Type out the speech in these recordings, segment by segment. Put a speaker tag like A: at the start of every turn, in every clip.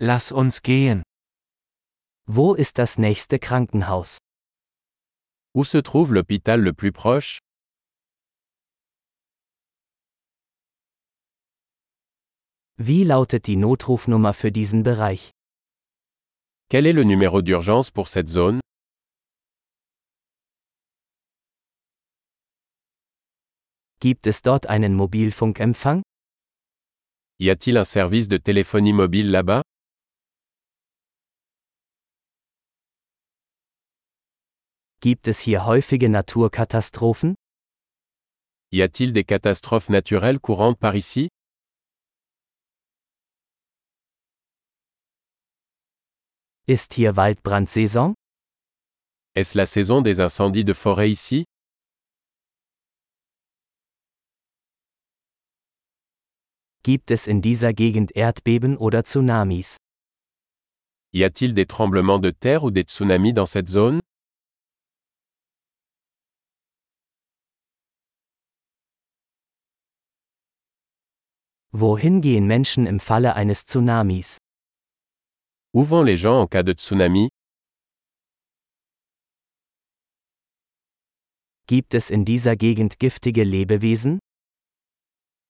A: Lass uns gehen.
B: Wo ist das nächste Krankenhaus?
C: Où se trouve l'hôpital le plus proche
B: Wie lautet die Notrufnummer für diesen Bereich?
C: Quel est le numéro d'urgence pour cette zone
B: Gibt es dort einen Mobilfunkempfang?
C: Y a-t-il un service de téléphonie mobile là-bas
B: Gibt es hier häufige Naturkatastrophen?
C: Y a-t-il des catastrophes naturelles courantes par ici
B: Ist hier Waldbrandsaison?
C: Est-ce la saison des incendies de forêt ici
B: Gibt es in dieser Gegend Erdbeben oder Tsunamis?
C: Y a-t-il des tremblements de terre ou des tsunamis dans cette zone
B: Wohin gehen Menschen im Falle eines Tsunamis?
C: Où vont les gens en cas de tsunami
B: Gibt es in dieser Gegend giftige Lebewesen?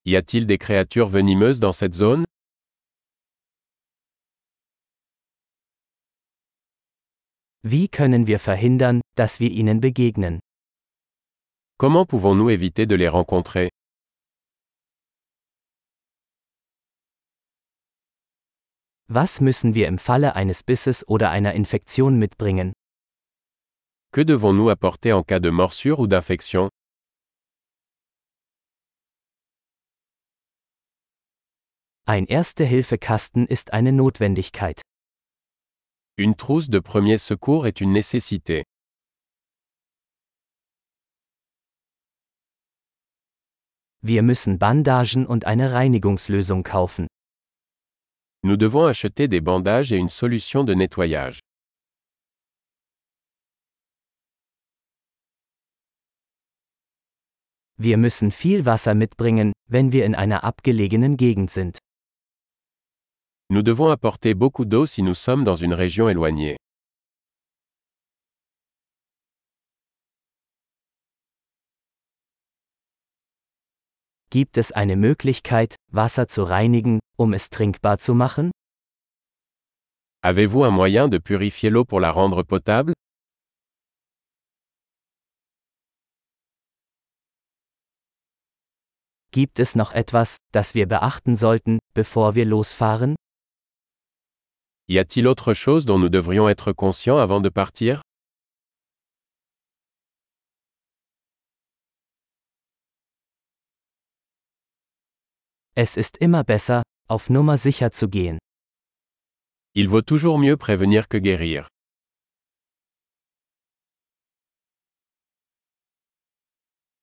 C: Y a-t-il des créatures venimeuses dans cette zone
B: Wie können wir verhindern, dass wir ihnen begegnen?
C: Comment pouvons-nous éviter de les rencontrer
B: Was müssen wir im Falle eines Bisses oder einer Infektion mitbringen?
C: Que devons-nous apporter en cas de morsure ou d'infection
B: Ein Erste-Hilfe-Kasten ist eine Notwendigkeit.
C: Une trousse de premier secours est une nécessité.
B: Wir müssen Bandagen und eine Reinigungslösung kaufen.
C: Nous devons acheter des bandages et une solution de nettoyage.
B: Wir müssen viel Wasser mitbringen, wenn wir in einer abgelegenen Gegend sind.
C: Nous devons apporter beaucoup d'eau si nous sommes dans une région éloignée.
B: Gibt es eine Möglichkeit, Wasser zu reinigen, um es trinkbar zu machen?
C: Avez-vous un moyen de purifier l'eau pour la rendre potable
B: Gibt es noch etwas, das wir beachten sollten, bevor wir losfahren?
C: Y a-t-il autre chose dont nous devrions être conscients avant de partir
B: Es ist immer besser, auf Nummer sicher zu gehen.
C: Il vaut toujours mieux prévenir que guérir.